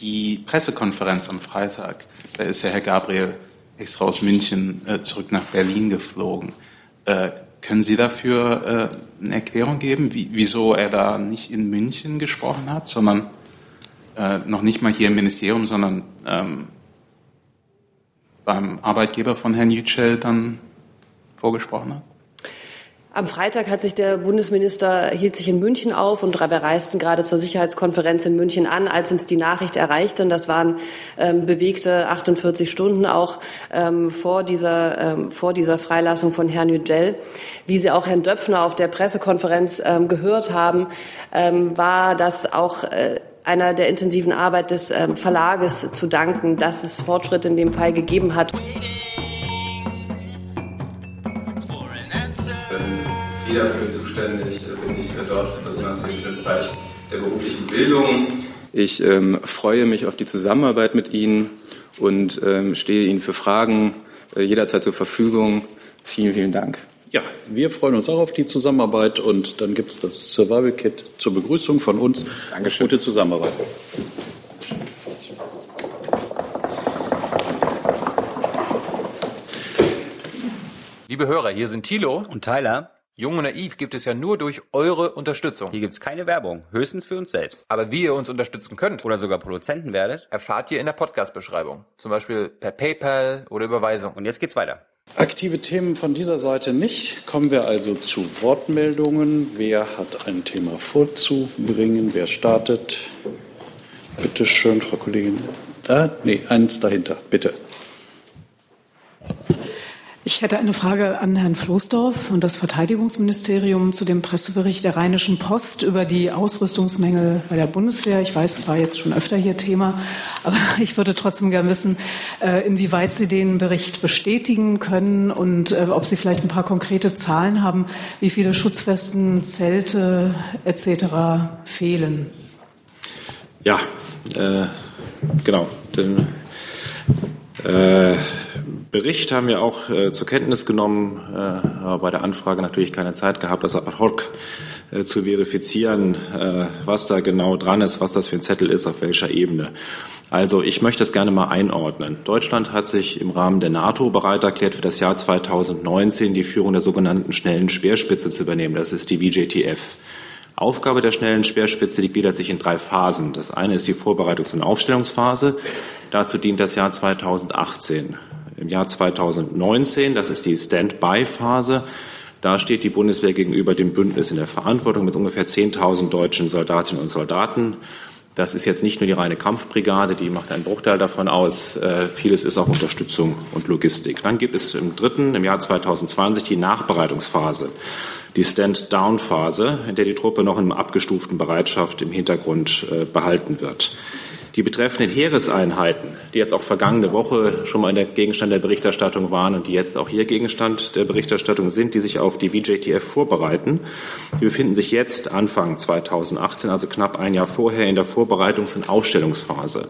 die Pressekonferenz am Freitag, da ist ja Herr Gabriel extra aus München äh, zurück nach Berlin geflogen. Äh, können Sie dafür äh, eine Erklärung geben, wie, wieso er da nicht in München gesprochen hat, sondern äh, noch nicht mal hier im Ministerium, sondern ähm, beim Arbeitgeber von Herrn Yücel dann vorgesprochen hat? Am Freitag hat sich der Bundesminister hielt sich in München auf und wir reisten gerade zur Sicherheitskonferenz in München an, als uns die Nachricht erreichte. Und das waren ähm, bewegte 48 Stunden auch ähm, vor dieser ähm, vor dieser Freilassung von Herrn Yücel. Wie Sie auch Herrn Döpfner auf der Pressekonferenz ähm, gehört haben, ähm, war das auch äh, einer der intensiven Arbeit des ähm, Verlages zu danken, dass es Fortschritte in dem Fall gegeben hat. Dafür zuständig bin ich dort besonders für den Bereich der beruflichen Bildung. Ich ähm, freue mich auf die Zusammenarbeit mit Ihnen und ähm, stehe Ihnen für Fragen äh, jederzeit zur Verfügung. Vielen, vielen Dank. Ja, wir freuen uns auch auf die Zusammenarbeit und dann gibt es das Survival Kit zur Begrüßung von uns. Dankeschön. Gute Zusammenarbeit. Liebe Hörer, hier sind Thilo und Tyler. Jung und Naiv gibt es ja nur durch eure Unterstützung. Hier gibt es keine Werbung, höchstens für uns selbst. Aber wie ihr uns unterstützen könnt oder sogar Produzenten werdet, erfahrt ihr in der Podcast-Beschreibung. Zum Beispiel per PayPal oder Überweisung. Und jetzt geht's weiter. Aktive Themen von dieser Seite nicht. Kommen wir also zu Wortmeldungen. Wer hat ein Thema vorzubringen? Wer startet? Bitte schön, Frau Kollegin. Ah, nee, eins dahinter, bitte. Ich hätte eine Frage an Herrn Floßdorf und das Verteidigungsministerium zu dem Pressebericht der Rheinischen Post über die Ausrüstungsmängel bei der Bundeswehr. Ich weiß, es war jetzt schon öfter hier Thema, aber ich würde trotzdem gerne wissen, äh, inwieweit Sie den Bericht bestätigen können und äh, ob Sie vielleicht ein paar konkrete Zahlen haben, wie viele Schutzwesten, Zelte etc. fehlen. Ja, äh, genau. Den, äh, Bericht haben wir auch äh, zur Kenntnis genommen, äh, aber bei der Anfrage natürlich keine Zeit gehabt, das ad hoc äh, zu verifizieren, äh, was da genau dran ist, was das für ein Zettel ist, auf welcher Ebene. Also ich möchte das gerne mal einordnen. Deutschland hat sich im Rahmen der NATO bereit erklärt, für das Jahr 2019 die Führung der sogenannten schnellen Speerspitze zu übernehmen. Das ist die VJTF. Aufgabe der schnellen Speerspitze, die gliedert sich in drei Phasen. Das eine ist die Vorbereitungs- und Aufstellungsphase. Dazu dient das Jahr 2018 im Jahr 2019. Das ist die Stand-by-Phase. Da steht die Bundeswehr gegenüber dem Bündnis in der Verantwortung mit ungefähr 10.000 deutschen Soldatinnen und Soldaten. Das ist jetzt nicht nur die reine Kampfbrigade, die macht einen Bruchteil davon aus. Äh, vieles ist auch Unterstützung und Logistik. Dann gibt es im dritten, im Jahr 2020, die Nachbereitungsphase, die Stand-down-Phase, in der die Truppe noch in abgestuften Bereitschaft im Hintergrund äh, behalten wird. Die betreffenden Heereseinheiten, die jetzt auch vergangene Woche schon mal in der Gegenstand der Berichterstattung waren und die jetzt auch hier Gegenstand der Berichterstattung sind, die sich auf die VJTF vorbereiten, die befinden sich jetzt Anfang 2018, also knapp ein Jahr vorher, in der Vorbereitungs- und Aufstellungsphase.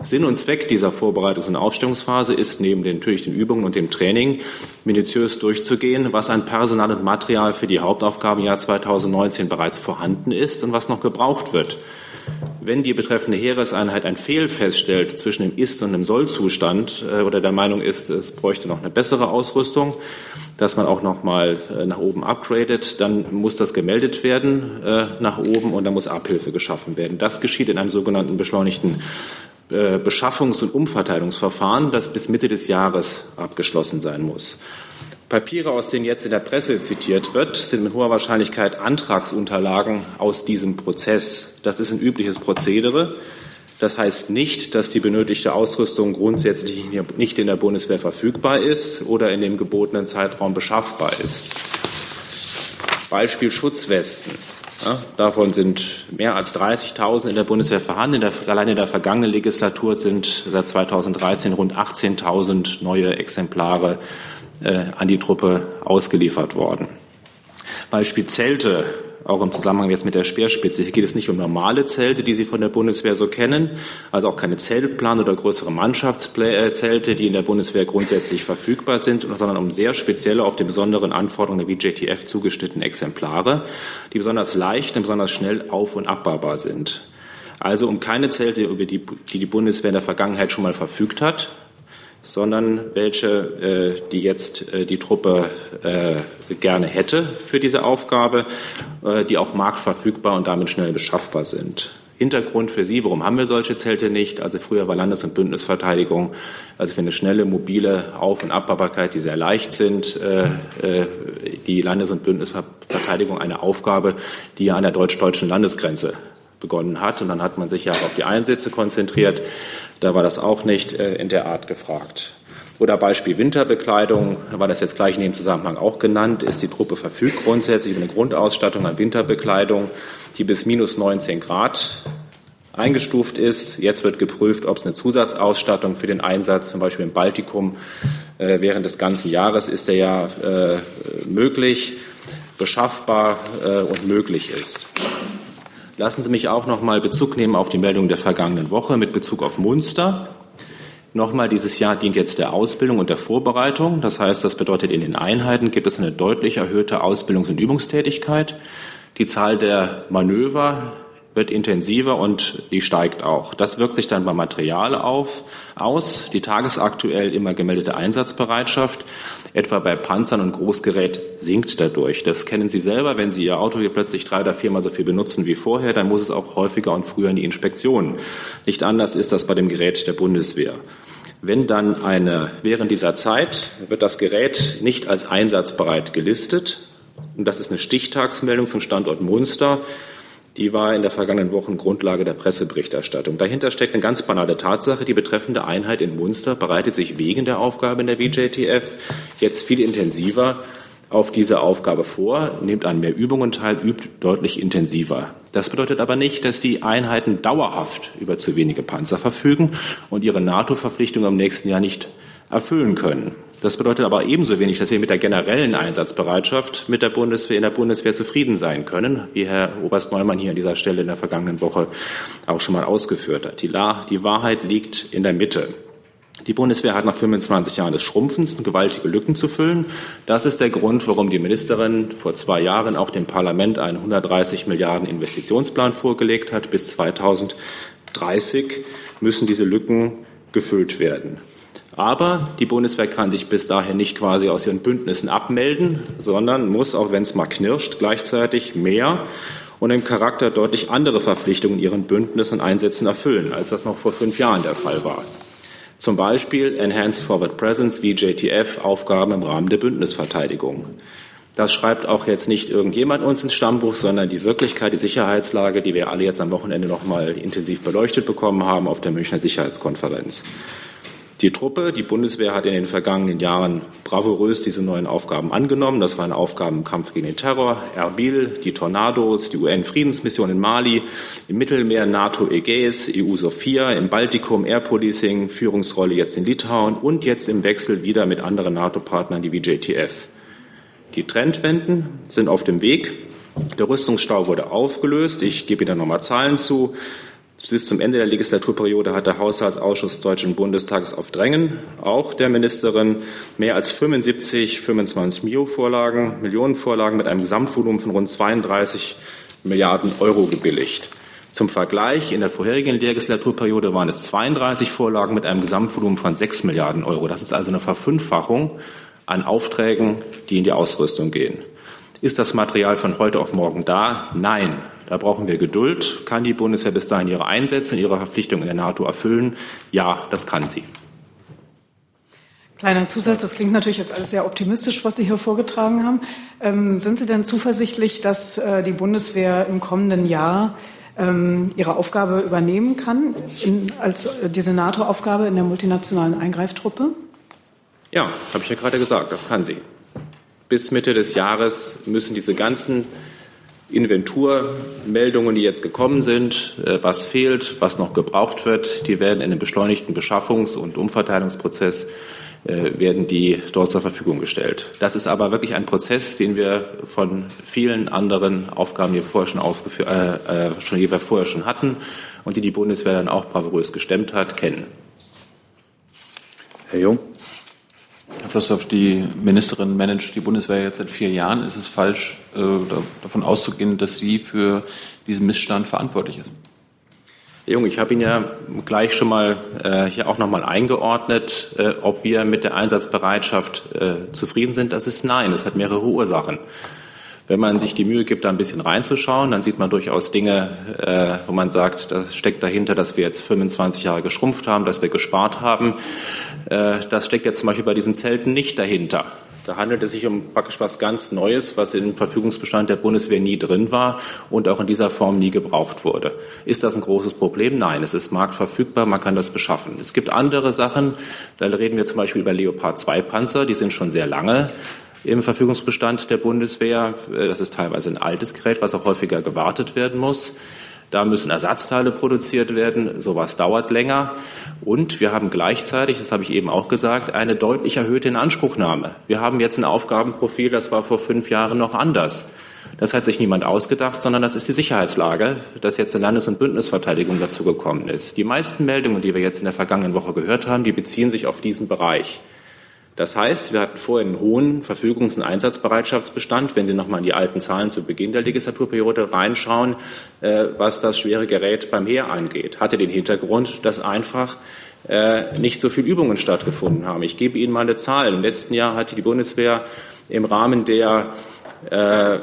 Sinn und Zweck dieser Vorbereitungs- und Aufstellungsphase ist neben den, natürlich den Übungen und dem Training minutiös durchzugehen, was an Personal und Material für die Hauptaufgaben im Jahr 2019 bereits vorhanden ist und was noch gebraucht wird wenn die betreffende Heereseinheit ein Fehl feststellt zwischen dem Ist- und dem Soll-Zustand äh, oder der Meinung ist, es bräuchte noch eine bessere Ausrüstung, dass man auch noch mal äh, nach oben upgradet, dann muss das gemeldet werden äh, nach oben und dann muss Abhilfe geschaffen werden. Das geschieht in einem sogenannten beschleunigten Beschaffungs- und Umverteilungsverfahren, das bis Mitte des Jahres abgeschlossen sein muss. Papiere, aus denen jetzt in der Presse zitiert wird, sind mit hoher Wahrscheinlichkeit Antragsunterlagen aus diesem Prozess. Das ist ein übliches Prozedere. Das heißt nicht, dass die benötigte Ausrüstung grundsätzlich nicht in der Bundeswehr verfügbar ist oder in dem gebotenen Zeitraum beschaffbar ist. Beispiel Schutzwesten. Ja, davon sind mehr als 30.000 in der Bundeswehr vorhanden. In der, allein in der vergangenen Legislatur sind seit 2013 rund 18.000 neue Exemplare an die Truppe ausgeliefert worden. Beispiel Zelte, auch im Zusammenhang jetzt mit der Speerspitze. Hier geht es nicht um normale Zelte, die Sie von der Bundeswehr so kennen, also auch keine Zeltplan oder größere Mannschaftszelte, die in der Bundeswehr grundsätzlich verfügbar sind, sondern um sehr spezielle, auf die besonderen Anforderungen der VJTF zugeschnittene Exemplare, die besonders leicht und besonders schnell auf- und abbaubar sind. Also um keine Zelte, über die, die Bundeswehr in der Vergangenheit schon mal verfügt hat, sondern welche, äh, die jetzt äh, die Truppe äh, gerne hätte für diese Aufgabe, äh, die auch marktverfügbar und damit schnell beschaffbar sind. Hintergrund für Sie, warum haben wir solche Zelte nicht? Also früher war Landes- und Bündnisverteidigung, also für eine schnelle, mobile Auf- und Abbaubarkeit, die sehr leicht sind, äh, äh, die Landes- und Bündnisverteidigung eine Aufgabe, die an der deutsch-deutschen Landesgrenze begonnen hat. Und dann hat man sich ja auf die Einsätze konzentriert. Da war das auch nicht äh, in der Art gefragt. Oder Beispiel Winterbekleidung, war das jetzt gleich in dem Zusammenhang auch genannt, ist die Truppe verfügt grundsätzlich über eine Grundausstattung an Winterbekleidung, die bis minus 19 Grad eingestuft ist. Jetzt wird geprüft, ob es eine Zusatzausstattung für den Einsatz, zum Beispiel im Baltikum, äh, während des ganzen Jahres ist der ja äh, möglich, beschaffbar äh, und möglich ist. Lassen Sie mich auch noch mal Bezug nehmen auf die Meldung der vergangenen Woche mit Bezug auf Munster. Nochmal, dieses Jahr dient jetzt der Ausbildung und der Vorbereitung. Das heißt, das bedeutet, in den Einheiten gibt es eine deutlich erhöhte Ausbildungs- und Übungstätigkeit. Die Zahl der Manöver wird intensiver und die steigt auch. Das wirkt sich dann beim Material auf, aus. Die tagesaktuell immer gemeldete Einsatzbereitschaft, etwa bei Panzern und Großgerät, sinkt dadurch. Das kennen Sie selber. Wenn Sie Ihr Auto hier plötzlich drei oder viermal so viel benutzen wie vorher, dann muss es auch häufiger und früher in die Inspektion. Nicht anders ist das bei dem Gerät der Bundeswehr. Wenn dann eine, während dieser Zeit wird das Gerät nicht als einsatzbereit gelistet, und das ist eine Stichtagsmeldung zum Standort Munster, die war in der vergangenen Woche Grundlage der Presseberichterstattung. Dahinter steckt eine ganz banale Tatsache. Die betreffende Einheit in Munster bereitet sich wegen der Aufgabe in der WJTF jetzt viel intensiver auf diese Aufgabe vor, nimmt an mehr Übungen teil, übt deutlich intensiver. Das bedeutet aber nicht, dass die Einheiten dauerhaft über zu wenige Panzer verfügen und ihre NATO-Verpflichtung im nächsten Jahr nicht erfüllen können. Das bedeutet aber ebenso wenig, dass wir mit der generellen Einsatzbereitschaft mit der Bundeswehr in der Bundeswehr zufrieden sein können, wie Herr Oberst Neumann hier an dieser Stelle in der vergangenen Woche auch schon mal ausgeführt hat. Die, die Wahrheit liegt in der Mitte. Die Bundeswehr hat nach 25 Jahren des Schrumpfens gewaltige Lücken zu füllen. Das ist der Grund, warum die Ministerin vor zwei Jahren auch dem Parlament einen 130 Milliarden Investitionsplan vorgelegt hat. Bis 2030 müssen diese Lücken gefüllt werden. Aber die Bundeswehr kann sich bis dahin nicht quasi aus ihren Bündnissen abmelden, sondern muss, auch wenn es mal knirscht, gleichzeitig mehr und im Charakter deutlich andere Verpflichtungen ihren Bündnissen und Einsätzen erfüllen, als das noch vor fünf Jahren der Fall war. Zum Beispiel Enhanced Forward Presence wie JTF Aufgaben im Rahmen der Bündnisverteidigung. Das schreibt auch jetzt nicht irgendjemand uns ins Stammbuch, sondern die Wirklichkeit, die Sicherheitslage, die wir alle jetzt am Wochenende noch mal intensiv beleuchtet bekommen haben auf der Münchner Sicherheitskonferenz. Die Truppe, die Bundeswehr hat in den vergangenen Jahren bravourös diese neuen Aufgaben angenommen. Das waren Aufgaben im Kampf gegen den Terror, Erbil, die Tornados, die UN-Friedensmission in Mali, im Mittelmeer NATO Ägäis, EU Sophia, im Baltikum Air Policing, Führungsrolle jetzt in Litauen und jetzt im Wechsel wieder mit anderen NATO-Partnern, die wie JTF. Die Trendwenden sind auf dem Weg. Der Rüstungsstau wurde aufgelöst. Ich gebe Ihnen nochmal Zahlen zu. Bis zum Ende der Legislaturperiode hat der Haushaltsausschuss des Deutschen Bundestages auf Drängen auch der Ministerin mehr als 75, 25 Mio-Vorlagen, Millionenvorlagen mit einem Gesamtvolumen von rund 32 Milliarden Euro gebilligt. Zum Vergleich, in der vorherigen Legislaturperiode waren es 32 Vorlagen mit einem Gesamtvolumen von 6 Milliarden Euro. Das ist also eine Verfünffachung an Aufträgen, die in die Ausrüstung gehen. Ist das Material von heute auf morgen da? Nein. Da brauchen wir Geduld. Kann die Bundeswehr bis dahin ihre Einsätze und ihre Verpflichtungen in der NATO erfüllen? Ja, das kann sie. Kleiner Zusatz, das klingt natürlich jetzt alles sehr optimistisch, was Sie hier vorgetragen haben. Ähm, sind Sie denn zuversichtlich, dass äh, die Bundeswehr im kommenden Jahr ähm, ihre Aufgabe übernehmen kann, in, als äh, diese NATO-Aufgabe in der multinationalen Eingreiftruppe? Ja, habe ich ja gerade gesagt, das kann sie. Bis Mitte des Jahres müssen diese ganzen Inventurmeldungen, die jetzt gekommen sind, äh, was fehlt, was noch gebraucht wird, die werden in einem beschleunigten Beschaffungs- und Umverteilungsprozess äh, werden die dort zur Verfügung gestellt. Das ist aber wirklich ein Prozess, den wir von vielen anderen Aufgaben, die wir vorher schon, aufgeführt, äh, äh, schon, die wir vorher schon hatten und die die Bundeswehr dann auch bravourös gestemmt hat, kennen. Herr Jung. Herr Flossdorf, die Ministerin managt die Bundeswehr jetzt seit vier Jahren. Ist es falsch, äh, davon auszugehen, dass sie für diesen Missstand verantwortlich ist? Jung, ich habe ihn ja gleich schon mal äh, hier auch nochmal eingeordnet, äh, ob wir mit der Einsatzbereitschaft äh, zufrieden sind. Das ist nein. Es hat mehrere Ursachen. Wenn man sich die Mühe gibt, da ein bisschen reinzuschauen, dann sieht man durchaus Dinge, äh, wo man sagt, das steckt dahinter, dass wir jetzt 25 Jahre geschrumpft haben, dass wir gespart haben. Äh, das steckt jetzt zum Beispiel bei diesen Zelten nicht dahinter. Da handelt es sich um praktisch was ganz Neues, was im Verfügungsbestand der Bundeswehr nie drin war und auch in dieser Form nie gebraucht wurde. Ist das ein großes Problem? Nein, es ist marktverfügbar, man kann das beschaffen. Es gibt andere Sachen, da reden wir zum Beispiel über Leopard 2 Panzer, die sind schon sehr lange im Verfügungsbestand der Bundeswehr. Das ist teilweise ein altes Gerät, was auch häufiger gewartet werden muss. Da müssen Ersatzteile produziert werden. Sowas dauert länger. Und wir haben gleichzeitig, das habe ich eben auch gesagt, eine deutlich erhöhte Inanspruchnahme. Wir haben jetzt ein Aufgabenprofil, das war vor fünf Jahren noch anders. Das hat sich niemand ausgedacht, sondern das ist die Sicherheitslage, dass jetzt eine Landes- und Bündnisverteidigung dazugekommen ist. Die meisten Meldungen, die wir jetzt in der vergangenen Woche gehört haben, die beziehen sich auf diesen Bereich. Das heißt, wir hatten vorher einen hohen Verfügungs- und Einsatzbereitschaftsbestand. Wenn Sie noch mal in die alten Zahlen zu Beginn der Legislaturperiode reinschauen, äh, was das schwere Gerät beim Heer angeht, hatte den Hintergrund, dass einfach äh, nicht so viele Übungen stattgefunden haben. Ich gebe Ihnen mal eine Zahl. Im letzten Jahr hatte die Bundeswehr im Rahmen der äh,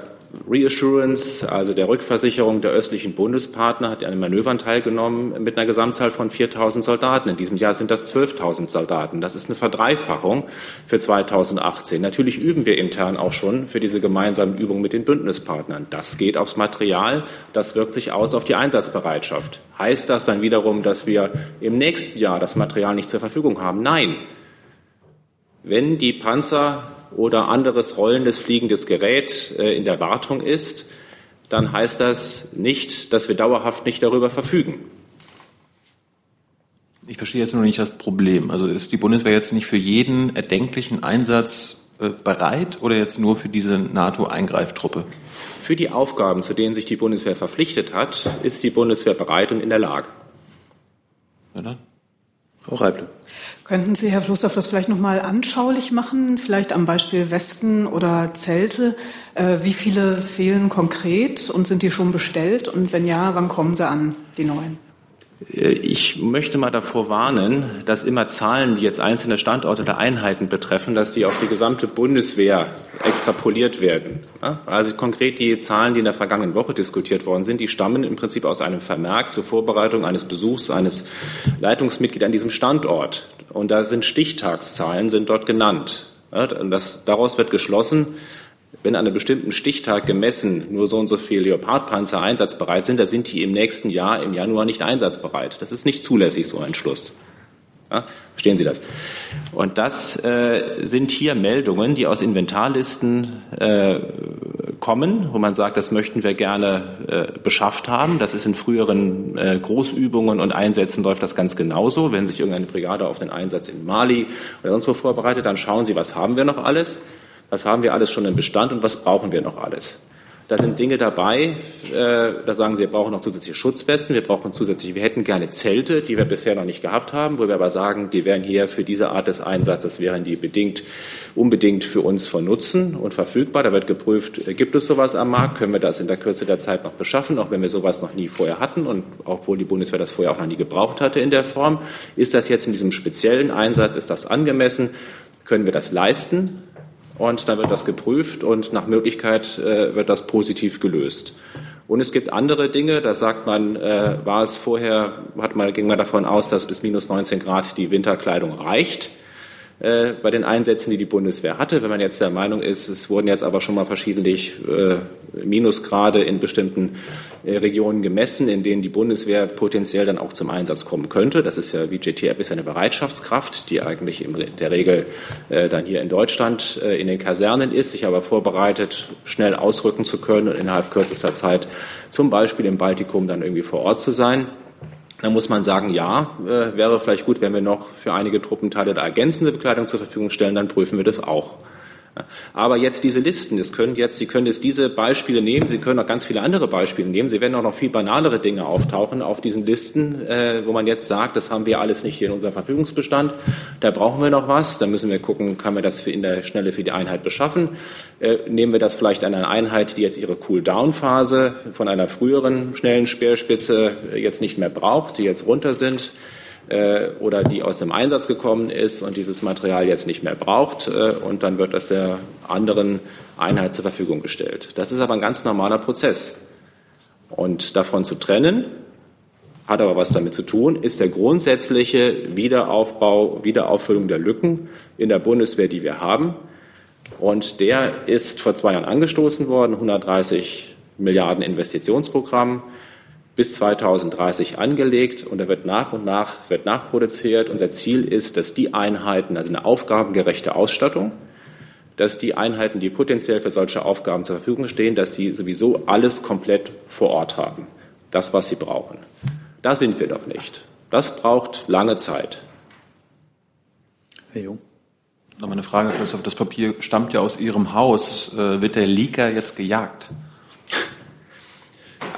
Reassurance, also der Rückversicherung der östlichen Bundespartner, hat an den Manövern teilgenommen mit einer Gesamtzahl von 4.000 Soldaten. In diesem Jahr sind das 12.000 Soldaten. Das ist eine Verdreifachung für 2018. Natürlich üben wir intern auch schon für diese gemeinsamen Übungen mit den Bündnispartnern. Das geht aufs Material, das wirkt sich aus auf die Einsatzbereitschaft. Heißt das dann wiederum, dass wir im nächsten Jahr das Material nicht zur Verfügung haben? Nein. Wenn die Panzer oder anderes rollendes, fliegendes Gerät äh, in der Wartung ist, dann heißt das nicht, dass wir dauerhaft nicht darüber verfügen. Ich verstehe jetzt noch nicht das Problem. Also ist die Bundeswehr jetzt nicht für jeden erdenklichen Einsatz äh, bereit oder jetzt nur für diese NATO-Eingreiftruppe? Für die Aufgaben, zu denen sich die Bundeswehr verpflichtet hat, ist die Bundeswehr bereit und in der Lage. Ja, dann. Frau Reible. Könnten Sie, Herr Flossdorf, das vielleicht noch mal anschaulich machen, vielleicht am Beispiel Westen oder Zelte? Äh, wie viele fehlen konkret und sind die schon bestellt? Und wenn ja, wann kommen sie an, die neuen? Äh, ich möchte mal davor warnen, dass immer Zahlen, die jetzt einzelne Standorte oder Einheiten betreffen, dass die auf die gesamte Bundeswehr extrapoliert werden. Also konkret die Zahlen, die in der vergangenen Woche diskutiert worden sind, die stammen im Prinzip aus einem Vermerk zur Vorbereitung eines Besuchs eines Leitungsmitglieds an diesem Standort. Und da sind Stichtagszahlen, sind dort genannt. Das, daraus wird geschlossen, wenn an einem bestimmten Stichtag gemessen nur so und so viele Leopardpanzer einsatzbereit sind, da sind die im nächsten Jahr im Januar nicht einsatzbereit. Das ist nicht zulässig, so ein Schluss. Ja, verstehen Sie das? Und das äh, sind hier Meldungen, die aus Inventarlisten äh, kommen, wo man sagt, das möchten wir gerne äh, beschafft haben. Das ist in früheren äh, Großübungen und Einsätzen läuft das ganz genauso. Wenn sich irgendeine Brigade auf den Einsatz in Mali oder sonst wo vorbereitet, dann schauen Sie, was haben wir noch alles, was haben wir alles schon im Bestand und was brauchen wir noch alles. Da sind Dinge dabei, äh, da sagen Sie, wir brauchen noch zusätzliche Schutzwesten, wir brauchen zusätzliche, wir hätten gerne Zelte, die wir bisher noch nicht gehabt haben, wo wir aber sagen, die wären hier für diese Art des Einsatzes, wären die bedingt, unbedingt für uns von Nutzen und verfügbar. Da wird geprüft, äh, gibt es sowas am Markt, können wir das in der Kürze der Zeit noch beschaffen, auch wenn wir sowas noch nie vorher hatten und obwohl die Bundeswehr das vorher auch noch nie gebraucht hatte in der Form. Ist das jetzt in diesem speziellen Einsatz, ist das angemessen? Können wir das leisten? Und dann wird das geprüft und nach Möglichkeit äh, wird das positiv gelöst. Und es gibt andere Dinge, da sagt man, äh, war es vorher, hat man, ging man davon aus, dass bis minus 19 Grad die Winterkleidung reicht äh, bei den Einsätzen, die die Bundeswehr hatte. Wenn man jetzt der Meinung ist, es wurden jetzt aber schon mal verschiedentlich äh, Minusgrade in bestimmten äh, Regionen gemessen, in denen die Bundeswehr potenziell dann auch zum Einsatz kommen könnte. Das ist ja, wie JTF ist eine Bereitschaftskraft, die eigentlich in der Regel äh, dann hier in Deutschland äh, in den Kasernen ist, sich aber vorbereitet, schnell ausrücken zu können und innerhalb kürzester Zeit zum Beispiel im Baltikum dann irgendwie vor Ort zu sein. Da muss man sagen, ja, äh, wäre vielleicht gut, wenn wir noch für einige Truppenteile da ergänzende Bekleidung zur Verfügung stellen, dann prüfen wir das auch. Aber jetzt diese Listen, das können jetzt, Sie können jetzt diese Beispiele nehmen, Sie können auch ganz viele andere Beispiele nehmen. Sie werden auch noch viel banalere Dinge auftauchen auf diesen Listen, äh, wo man jetzt sagt, das haben wir alles nicht hier in unserem Verfügungsbestand. Da brauchen wir noch was. Da müssen wir gucken, kann man das in der Schnelle für die Einheit beschaffen. Äh, nehmen wir das vielleicht an einer Einheit, die jetzt ihre Cool-Down-Phase von einer früheren schnellen Speerspitze jetzt nicht mehr braucht, die jetzt runter sind oder die aus dem Einsatz gekommen ist und dieses Material jetzt nicht mehr braucht äh, und dann wird das der anderen Einheit zur Verfügung gestellt. Das ist aber ein ganz normaler Prozess. Und davon zu trennen, hat aber was damit zu tun, ist der grundsätzliche Wiederaufbau, Wiederauffüllung der Lücken in der Bundeswehr, die wir haben. Und der ist vor zwei Jahren angestoßen worden, 130 Milliarden Investitionsprogramm bis 2030 angelegt und er wird nach und nach wird nachproduziert. Unser Ziel ist, dass die Einheiten, also eine aufgabengerechte Ausstattung, dass die Einheiten, die potenziell für solche Aufgaben zur Verfügung stehen, dass sie sowieso alles komplett vor Ort haben. Das, was sie brauchen. Da sind wir doch nicht. Das braucht lange Zeit. Herr Jung. Nochmal eine Frage, Christoph. Das Papier stammt ja aus Ihrem Haus. Äh, wird der Leaker jetzt gejagt?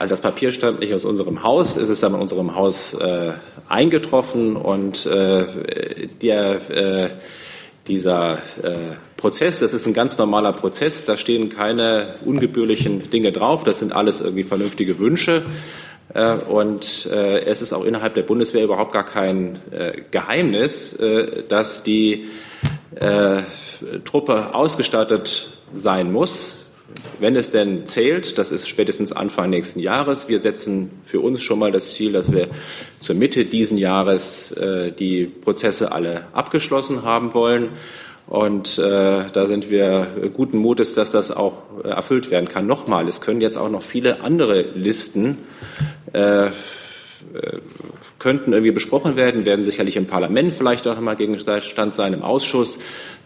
Also das Papier stammt nicht aus unserem Haus, es ist aber in unserem Haus äh, eingetroffen und äh, der, äh, dieser äh, Prozess, das ist ein ganz normaler Prozess, da stehen keine ungebührlichen Dinge drauf, das sind alles irgendwie vernünftige Wünsche. Äh, und äh, es ist auch innerhalb der Bundeswehr überhaupt gar kein äh, Geheimnis, äh, dass die äh, Truppe ausgestattet sein muss wenn es denn zählt, das ist spätestens Anfang nächsten Jahres. Wir setzen für uns schon mal das Ziel, dass wir zur Mitte diesen Jahres äh, die Prozesse alle abgeschlossen haben wollen. Und äh, da sind wir guten Mutes, dass das auch äh, erfüllt werden kann. Nochmal, es können jetzt auch noch viele andere Listen äh, könnten irgendwie besprochen werden, werden sicherlich im Parlament vielleicht auch nochmal Gegenstand sein, im Ausschuss.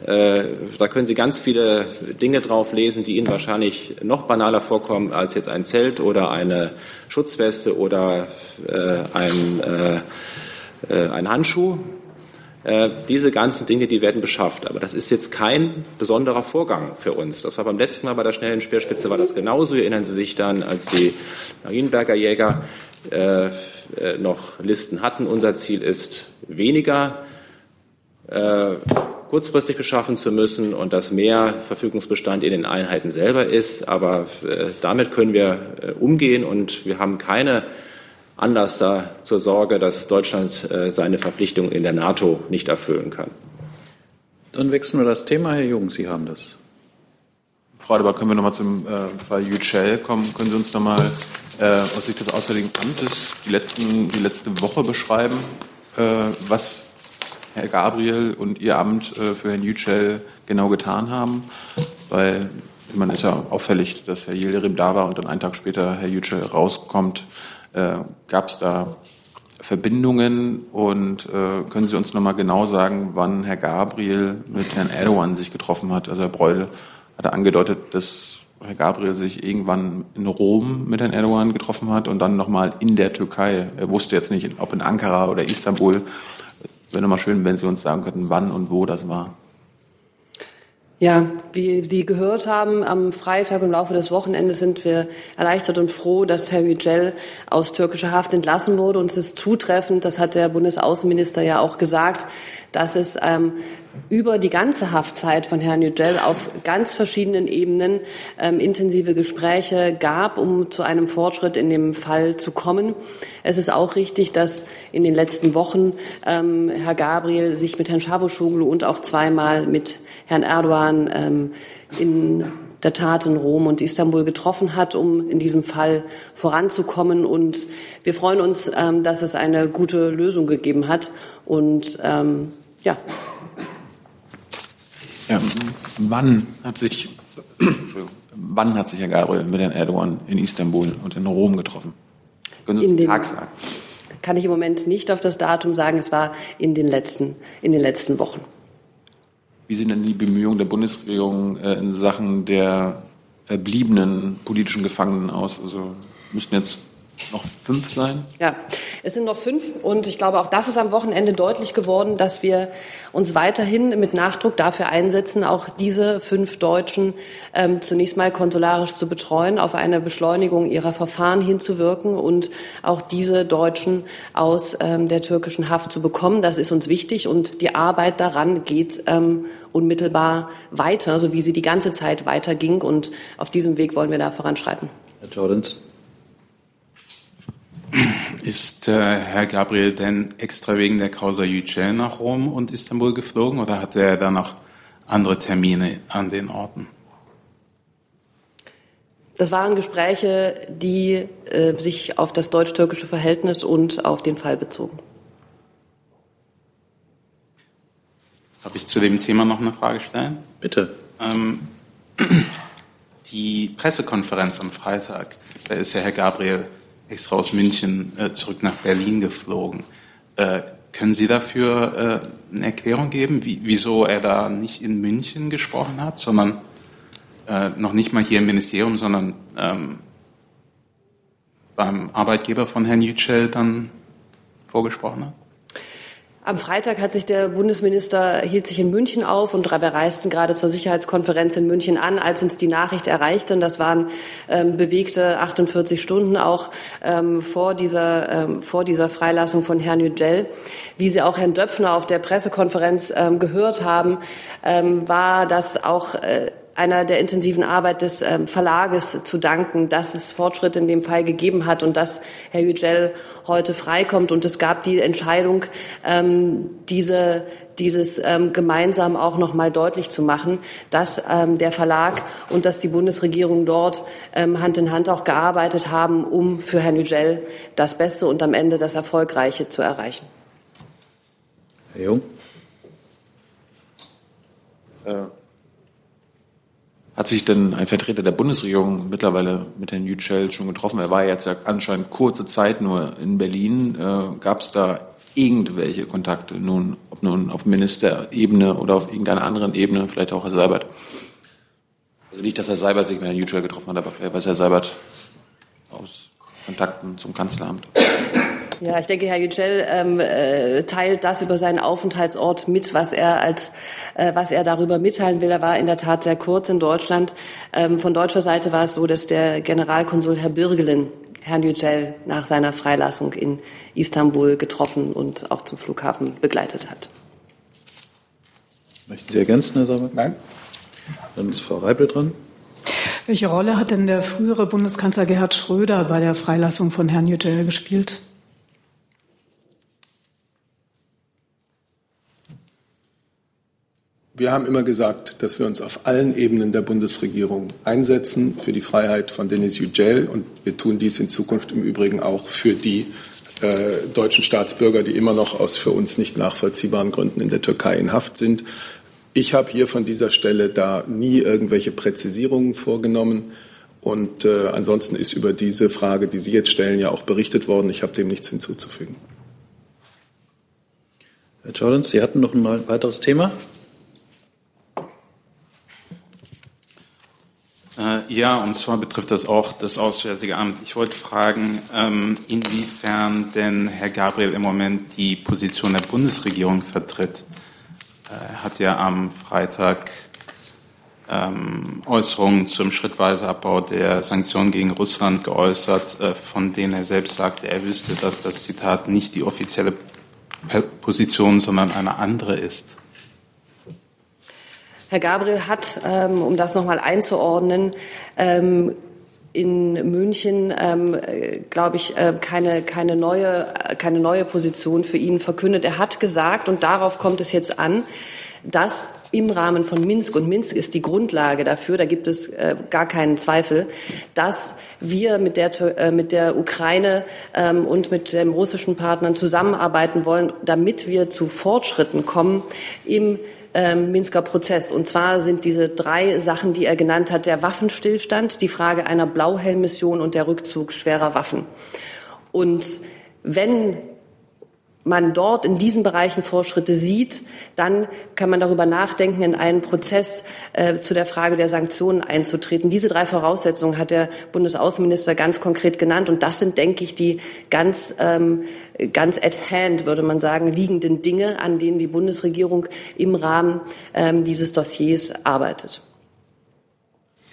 Äh, da können Sie ganz viele Dinge drauf lesen, die Ihnen wahrscheinlich noch banaler vorkommen als jetzt ein Zelt oder eine Schutzweste oder äh, ein, äh, ein Handschuh. Diese ganzen Dinge, die werden beschafft. Aber das ist jetzt kein besonderer Vorgang für uns. Das war beim letzten Mal bei der schnellen Speerspitze war das genauso. Erinnern Sie sich dann, als die Marienberger Jäger äh, noch Listen hatten. Unser Ziel ist, weniger äh, kurzfristig beschaffen zu müssen und dass mehr Verfügungsbestand in den Einheiten selber ist. Aber äh, damit können wir äh, umgehen und wir haben keine Anlass da zur Sorge, dass Deutschland äh, seine Verpflichtungen in der NATO nicht erfüllen kann. Dann wechseln wir das Thema. Herr Jung, Sie haben das. Frau Adebar, können wir nochmal zum äh, Fall Yücel kommen? Können Sie uns nochmal äh, aus Sicht des Auswärtigen Amtes die, letzten, die letzte Woche beschreiben, äh, was Herr Gabriel und Ihr Amt äh, für Herrn Yücel genau getan haben? Weil man ist ja auffällig, dass Herr Yildirim da war und dann einen Tag später Herr Yücel rauskommt. Äh, Gab es da Verbindungen und äh, können Sie uns noch mal genau sagen, wann Herr Gabriel mit Herrn Erdogan sich getroffen hat? Also Herr Breul hat angedeutet, dass Herr Gabriel sich irgendwann in Rom mit Herrn Erdogan getroffen hat und dann nochmal in der Türkei. Er wusste jetzt nicht, ob in Ankara oder Istanbul. Wäre nochmal schön, wenn Sie uns sagen könnten, wann und wo das war. Ja, wie Sie gehört haben, am Freitag im Laufe des Wochenendes sind wir erleichtert und froh, dass Herr Yücel aus türkischer Haft entlassen wurde. Und es ist zutreffend, das hat der Bundesaußenminister ja auch gesagt, dass es ähm, über die ganze Haftzeit von Herrn Yücel auf ganz verschiedenen Ebenen ähm, intensive Gespräche gab, um zu einem Fortschritt in dem Fall zu kommen. Es ist auch richtig, dass in den letzten Wochen ähm, Herr Gabriel sich mit Herrn Çavuşoğlu und auch zweimal mit Herrn Erdogan ähm, in der Tat in Rom und Istanbul getroffen hat, um in diesem Fall voranzukommen. Und wir freuen uns, ähm, dass es eine gute Lösung gegeben hat. Und ähm, ja. Ja. Wann hat sich wann hat sich Herr Gabriel mit Herrn Erdogan in Istanbul und in Rom getroffen? Können Sie uns den Tag sagen? Kann ich im Moment nicht auf das Datum sagen. Es war in den letzten, in den letzten Wochen. Wie sehen denn die Bemühungen der Bundesregierung äh, in Sachen der verbliebenen politischen Gefangenen aus? Also müssten jetzt noch fünf sein? Ja, Es sind noch fünf und ich glaube, auch das ist am Wochenende deutlich geworden, dass wir uns weiterhin mit Nachdruck dafür einsetzen, auch diese fünf Deutschen ähm, zunächst mal konsularisch zu betreuen, auf eine Beschleunigung ihrer Verfahren hinzuwirken und auch diese Deutschen aus ähm, der türkischen Haft zu bekommen. Das ist uns wichtig und die Arbeit daran geht ähm, unmittelbar weiter, so wie sie die ganze Zeit weiterging. Und auf diesem Weg wollen wir da voranschreiten. Herr Jordans. Ist äh, Herr Gabriel denn extra wegen der Causa Yücel nach Rom und Istanbul geflogen oder hatte er da noch andere Termine an den Orten? Das waren Gespräche, die äh, sich auf das deutsch-türkische Verhältnis und auf den Fall bezogen. Darf ich zu dem Thema noch eine Frage stellen? Bitte. Ähm, die Pressekonferenz am Freitag, da ist ja Herr Gabriel extra aus München äh, zurück nach Berlin geflogen. Äh, können Sie dafür äh, eine Erklärung geben, wie, wieso er da nicht in München gesprochen hat, sondern äh, noch nicht mal hier im Ministerium, sondern ähm, beim Arbeitgeber von Herrn Yücel dann vorgesprochen hat? Am Freitag hat sich der Bundesminister hielt sich in München auf und wir reisten gerade zur Sicherheitskonferenz in München an, als uns die Nachricht erreichte. Und das waren ähm, bewegte 48 Stunden auch ähm, vor dieser ähm, vor dieser Freilassung von Herrn Yücel. Wie Sie auch Herrn Döpfner auf der Pressekonferenz ähm, gehört haben, ähm, war das auch äh, einer der intensiven Arbeit des ähm, Verlages zu danken, dass es Fortschritte in dem Fall gegeben hat und dass Herr Yücel heute freikommt. Und es gab die Entscheidung, ähm, diese dieses ähm, gemeinsam auch noch mal deutlich zu machen, dass der Verlag und dass die Bundesregierung dort Hand in Hand auch gearbeitet haben, um für Herrn Yücel das Beste und am Ende das Erfolgreiche zu erreichen. Herr Jung. Äh, hat sich denn ein Vertreter der Bundesregierung mittlerweile mit Herrn Yücel schon getroffen? Er war jetzt ja anscheinend kurze Zeit nur in Berlin. Äh, Gab es da irgendwelche Kontakte, nun, ob nun auf Ministerebene oder auf irgendeiner anderen Ebene, vielleicht auch Herr Seibert? Also nicht, dass Herr Seibert sich mit Herrn Yücel getroffen hat, aber vielleicht weiß Herr Seibert aus Kontakten zum Kanzleramt. Ja, ich denke, Herr Yücel ähm, äh, teilt das über seinen Aufenthaltsort mit, was er als äh, was er darüber mitteilen will. Er war in der Tat sehr kurz in Deutschland. Ähm, von deutscher Seite war es so, dass der Generalkonsul Herr Birgelin Herrn Yücel nach seiner Freilassung in Istanbul getroffen und auch zum Flughafen begleitet hat. Möchten Sie ergänzen, Herr Saber? Nein. Dann ist Frau Reipel dran. Welche Rolle hat denn der frühere Bundeskanzler Gerhard Schröder bei der Freilassung von Herrn Yücel gespielt? Wir haben immer gesagt, dass wir uns auf allen Ebenen der Bundesregierung einsetzen für die Freiheit von Denis Yücel und wir tun dies in Zukunft im Übrigen auch für die äh, deutschen Staatsbürger, die immer noch aus für uns nicht nachvollziehbaren Gründen in der Türkei in Haft sind. Ich habe hier von dieser Stelle da nie irgendwelche Präzisierungen vorgenommen. Und äh, ansonsten ist über diese Frage, die Sie jetzt stellen, ja auch berichtet worden. Ich habe dem nichts hinzuzufügen. Herr Jordans, Sie hatten noch ein weiteres Thema? Ja, und zwar betrifft das auch das Auswärtige Amt. Ich wollte fragen, ähm, inwiefern denn Herr Gabriel im Moment die Position der Bundesregierung vertritt. Er hat ja am Freitag ähm, Äußerungen zum schrittweise Abbau der Sanktionen gegen Russland geäußert, äh, von denen er selbst sagte, er wüsste, dass das Zitat nicht die offizielle Position, sondern eine andere ist. Herr Gabriel hat, ähm, um das nochmal einzuordnen, ähm, in München, ähm, glaube ich, äh, keine, keine, neue, keine neue Position für ihn verkündet. Er hat gesagt, und darauf kommt es jetzt an, dass im Rahmen von Minsk, und Minsk ist die Grundlage dafür, da gibt es äh, gar keinen Zweifel, dass wir mit der, äh, mit der Ukraine ähm, und mit den russischen Partnern zusammenarbeiten wollen, damit wir zu Fortschritten kommen im ähm, Minsker Prozess. Und zwar sind diese drei Sachen, die er genannt hat, der Waffenstillstand, die Frage einer Blauhelmmission und der Rückzug schwerer Waffen. Und wenn man dort in diesen Bereichen Fortschritte sieht, dann kann man darüber nachdenken, in einen Prozess äh, zu der Frage der Sanktionen einzutreten. Diese drei Voraussetzungen hat der Bundesaußenminister ganz konkret genannt und das sind, denke ich, die ganz ähm, ganz at hand, würde man sagen, liegenden Dinge, an denen die Bundesregierung im Rahmen ähm, dieses Dossiers arbeitet.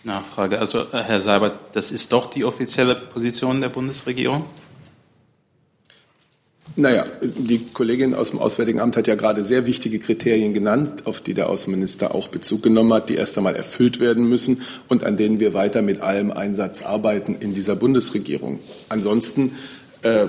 Nachfrage. Also, Herr Seibert, das ist doch die offizielle Position der Bundesregierung? Naja, die Kollegin aus dem Auswärtigen Amt hat ja gerade sehr wichtige Kriterien genannt, auf die der Außenminister auch Bezug genommen hat, die erst einmal erfüllt werden müssen und an denen wir weiter mit allem Einsatz arbeiten in dieser Bundesregierung. Ansonsten äh,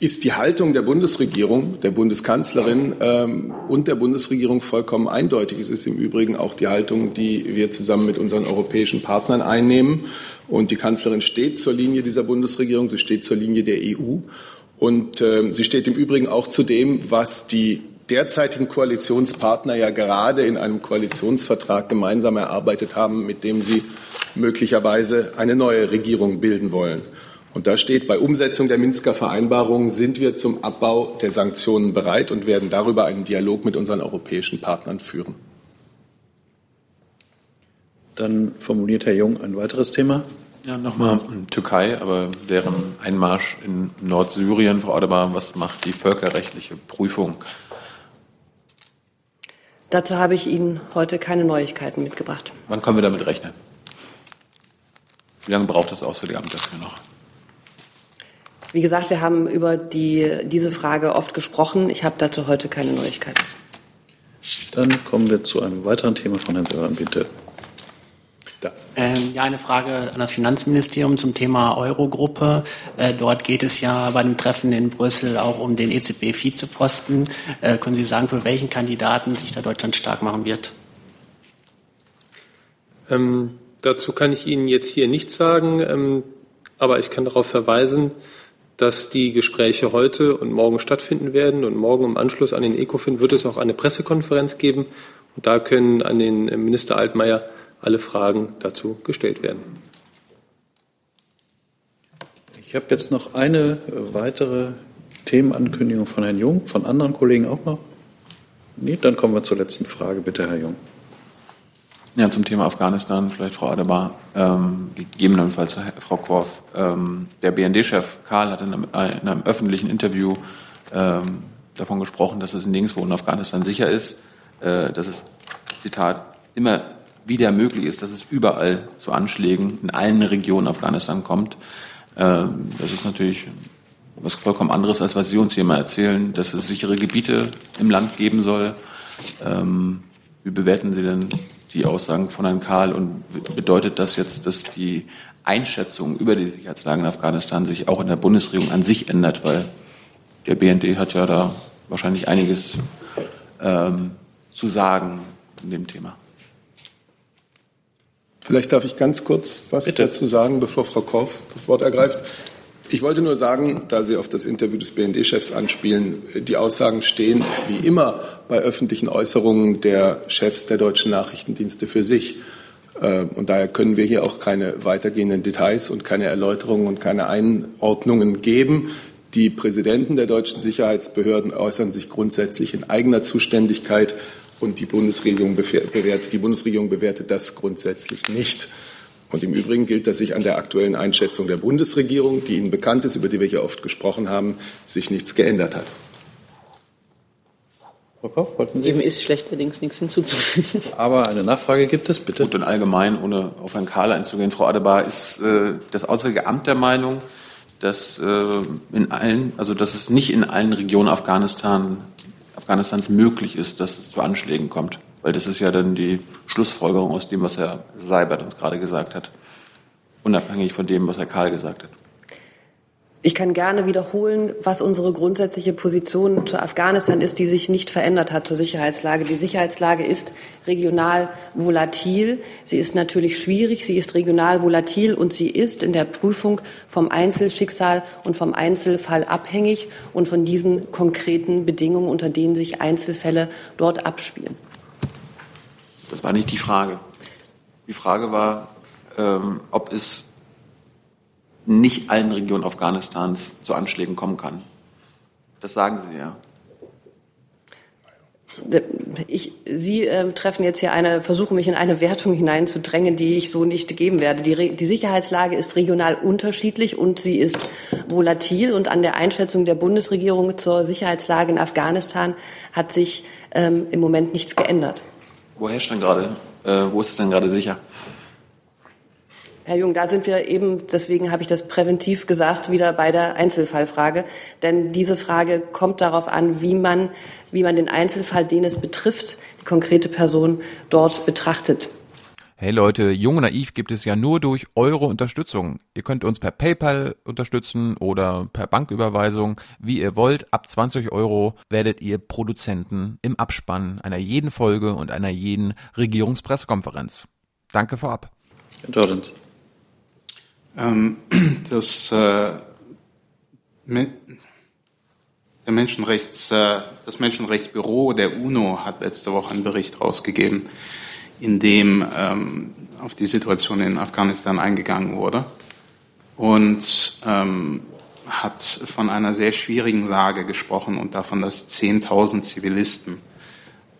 ist die Haltung der Bundesregierung, der Bundeskanzlerin ähm, und der Bundesregierung vollkommen eindeutig. Es ist im Übrigen auch die Haltung, die wir zusammen mit unseren europäischen Partnern einnehmen. Und die Kanzlerin steht zur Linie dieser Bundesregierung, sie steht zur Linie der EU. Und äh, sie steht im Übrigen auch zu dem, was die derzeitigen Koalitionspartner ja gerade in einem Koalitionsvertrag gemeinsam erarbeitet haben, mit dem sie möglicherweise eine neue Regierung bilden wollen. Und da steht, bei Umsetzung der Minsker Vereinbarung sind wir zum Abbau der Sanktionen bereit und werden darüber einen Dialog mit unseren europäischen Partnern führen. Dann formuliert Herr Jung ein weiteres Thema. Ja, nochmal Türkei, aber deren Einmarsch in Nordsyrien, Frau Adebar, was macht die völkerrechtliche Prüfung? Dazu habe ich Ihnen heute keine Neuigkeiten mitgebracht. Wann können wir damit rechnen? Wie lange braucht das Auswärtige Amt dafür noch? Wie gesagt, wir haben über die, diese Frage oft gesprochen. Ich habe dazu heute keine Neuigkeiten. Dann kommen wir zu einem weiteren Thema von Herrn Seeran, bitte. Ähm, ja, eine Frage an das Finanzministerium zum Thema Eurogruppe. Äh, dort geht es ja bei dem Treffen in Brüssel auch um den EZB-Vizeposten. Äh, können Sie sagen, für welchen Kandidaten sich da Deutschland stark machen wird? Ähm, dazu kann ich Ihnen jetzt hier nichts sagen, ähm, aber ich kann darauf verweisen, dass die Gespräche heute und morgen stattfinden werden. Und morgen im Anschluss an den ECOFIN wird es auch eine Pressekonferenz geben. Und da können an den Minister Altmaier alle Fragen dazu gestellt werden. Ich habe jetzt noch eine weitere Themenankündigung von Herrn Jung, von anderen Kollegen auch noch. Nee, dann kommen wir zur letzten Frage. Bitte, Herr Jung. Ja, zum Thema Afghanistan, vielleicht Frau Adebar, ähm, gegebenenfalls Frau Korf. Ähm, der BND-Chef Karl hat in einem, äh, in einem, öffentlichen Interview ähm, davon gesprochen, dass es nirgendwo in Afghanistan sicher ist, äh, dass es, Zitat, immer wieder möglich ist, dass es überall zu Anschlägen in allen Regionen Afghanistan kommt. Ähm, das ist natürlich was vollkommen anderes, als was Sie uns hier mal erzählen, dass es sichere Gebiete im Land geben soll. Ähm, wie bewerten Sie denn die Aussagen von Herrn Karl und bedeutet das jetzt, dass die Einschätzung über die Sicherheitslage in Afghanistan sich auch in der Bundesregierung an sich ändert, weil der BND hat ja da wahrscheinlich einiges ähm, zu sagen in dem Thema. Vielleicht darf ich ganz kurz was Bitte. dazu sagen, bevor Frau Korff das Wort ergreift. Ich wollte nur sagen, da Sie auf das Interview des BND-Chefs anspielen, die Aussagen stehen wie immer bei öffentlichen Äußerungen der Chefs der deutschen Nachrichtendienste für sich. Äh, und daher können wir hier auch keine weitergehenden Details und keine Erläuterungen und keine Einordnungen geben. Die Präsidenten der deutschen Sicherheitsbehörden äußern sich grundsätzlich in eigener Zuständigkeit und die Bundesregierung bewertet, die Bundesregierung bewertet das grundsätzlich nicht. Und im Übrigen gilt, dass sich an der aktuellen Einschätzung der Bundesregierung, die Ihnen bekannt ist, über die wir hier oft gesprochen haben, sich nichts geändert hat. Frau Koch, wollten Sie? Dem ist schlechterdings nichts hinzuzufügen. Aber eine Nachfrage gibt es, bitte. Gut, und allgemein, ohne auf Herrn Kahl einzugehen, Frau Adebar, ist äh, das Auswärtige Amt der Meinung, dass, äh, in allen, also dass es nicht in allen Regionen Afghanistan Afghanistans möglich ist, dass es zu Anschlägen kommt. Weil das ist ja dann die Schlussfolgerung aus dem, was Herr Seibert uns gerade gesagt hat. Unabhängig von dem, was Herr Karl gesagt hat. Ich kann gerne wiederholen, was unsere grundsätzliche Position zu Afghanistan ist, die sich nicht verändert hat zur Sicherheitslage. Die Sicherheitslage ist regional volatil. Sie ist natürlich schwierig. Sie ist regional volatil und sie ist in der Prüfung vom Einzelschicksal und vom Einzelfall abhängig und von diesen konkreten Bedingungen, unter denen sich Einzelfälle dort abspielen. Das war nicht die Frage. Die Frage war, ähm, ob es nicht allen Regionen Afghanistans zu Anschlägen kommen kann. Das sagen Sie ja. ich, Sie äh, treffen jetzt hier eine, versuchen mich in eine Wertung hineinzudrängen, die ich so nicht geben werde. Die, die Sicherheitslage ist regional unterschiedlich und sie ist volatil und an der Einschätzung der Bundesregierung zur Sicherheitslage in Afghanistan hat sich ähm, im Moment nichts geändert. Wo herrscht denn gerade, äh, wo ist es denn gerade sicher? Herr Jung, da sind wir eben, deswegen habe ich das präventiv gesagt, wieder bei der Einzelfallfrage. Denn diese Frage kommt darauf an, wie man, wie man den Einzelfall, den es betrifft, die konkrete Person dort betrachtet. Hey Leute, Jung und Naiv gibt es ja nur durch eure Unterstützung. Ihr könnt uns per PayPal unterstützen oder per Banküberweisung, wie ihr wollt. Ab 20 Euro werdet ihr Produzenten im Abspann einer jeden Folge und einer jeden Regierungspressekonferenz. Danke vorab. Jordans. Ähm, das, äh, mit, der Menschenrechts, äh, das Menschenrechtsbüro der UNO hat letzte Woche einen Bericht rausgegeben, in dem ähm, auf die Situation in Afghanistan eingegangen wurde und ähm, hat von einer sehr schwierigen Lage gesprochen und davon, dass 10.000 Zivilisten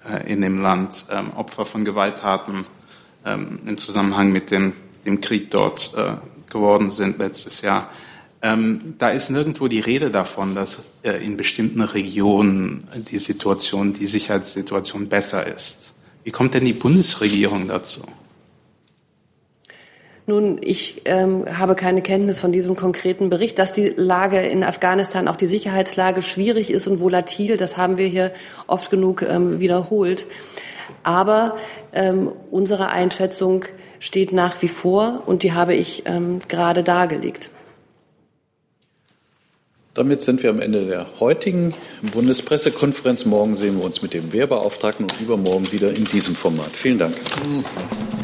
äh, in dem Land ähm, Opfer von Gewalttaten ähm, im Zusammenhang mit dem, dem Krieg dort äh, geworden sind letztes Jahr. Ähm, da ist nirgendwo die Rede davon, dass äh, in bestimmten Regionen die Situation, die Sicherheitssituation besser ist. Wie kommt denn die Bundesregierung dazu? Nun, ich ähm, habe keine Kenntnis von diesem konkreten Bericht. Dass die Lage in Afghanistan, auch die Sicherheitslage schwierig ist und volatil, das haben wir hier oft genug ähm, wiederholt. Aber ähm, unsere Einschätzung steht nach wie vor und die habe ich ähm, gerade dargelegt. Damit sind wir am Ende der heutigen Bundespressekonferenz. Morgen sehen wir uns mit dem Wehrbeauftragten und übermorgen wieder in diesem Format. Vielen Dank. information